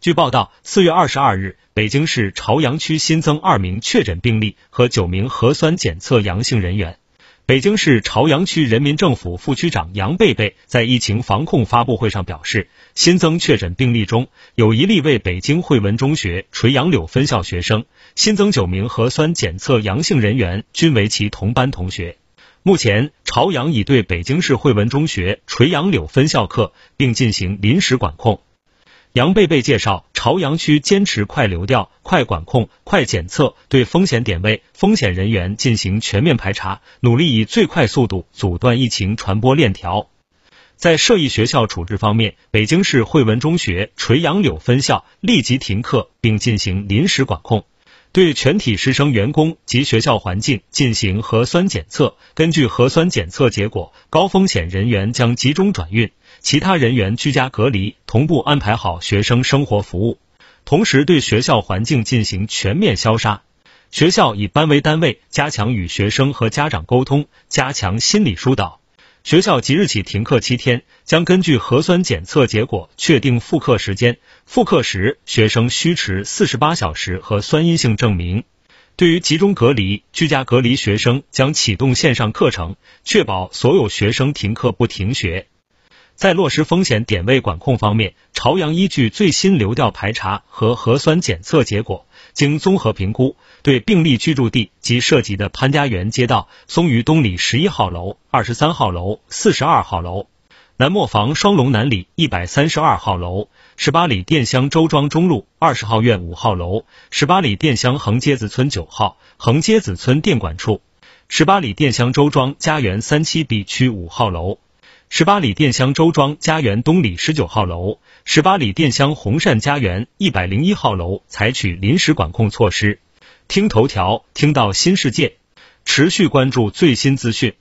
据报道，四月二十二日，北京市朝阳区新增二名确诊病例和九名核酸检测阳性人员。北京市朝阳区人民政府副区长杨贝贝在疫情防控发布会上表示，新增确诊病例中有一例为北京汇文中学垂杨柳分校学生，新增九名核酸检测阳性人员均为其同班同学。目前，朝阳已对北京市汇文中学垂杨柳分校课，并进行临时管控。杨贝贝介绍，朝阳区坚持快流调、快管控、快检测，对风险点位、风险人员进行全面排查，努力以最快速度阻断疫情传播链条。在涉疫学校处置方面，北京市汇文中学垂杨柳分校立即停课，并进行临时管控。对全体师生、员工及学校环境进行核酸检测，根据核酸检测结果，高风险人员将集中转运，其他人员居家隔离，同步安排好学生生活服务。同时，对学校环境进行全面消杀。学校以班为单位，加强与学生和家长沟通，加强心理疏导。学校即日起停课七天，将根据核酸检测结果确定复课时间。复课时，学生需持四十八小时核酸阴性证明。对于集中隔离、居家隔离学生，将启动线上课程，确保所有学生停课不停学。在落实风险点位管控方面，朝阳依据最新流调排查和核酸检测结果，经综合评估，对病例居住地及涉及的潘家园街道、松榆东里十一号楼、二十三号楼、四十二号楼、南磨房双龙南里一百三十二号楼、十八里店乡周庄中路二十号院五号楼、十八里店乡横街子村九号、横街子村电管处、十八里店乡周庄家园三期 B 区五号楼。十八里店乡周庄家园东里十九号楼、十八里店乡红善家园一百零一号楼采取临时管控措施。听头条，听到新世界，持续关注最新资讯。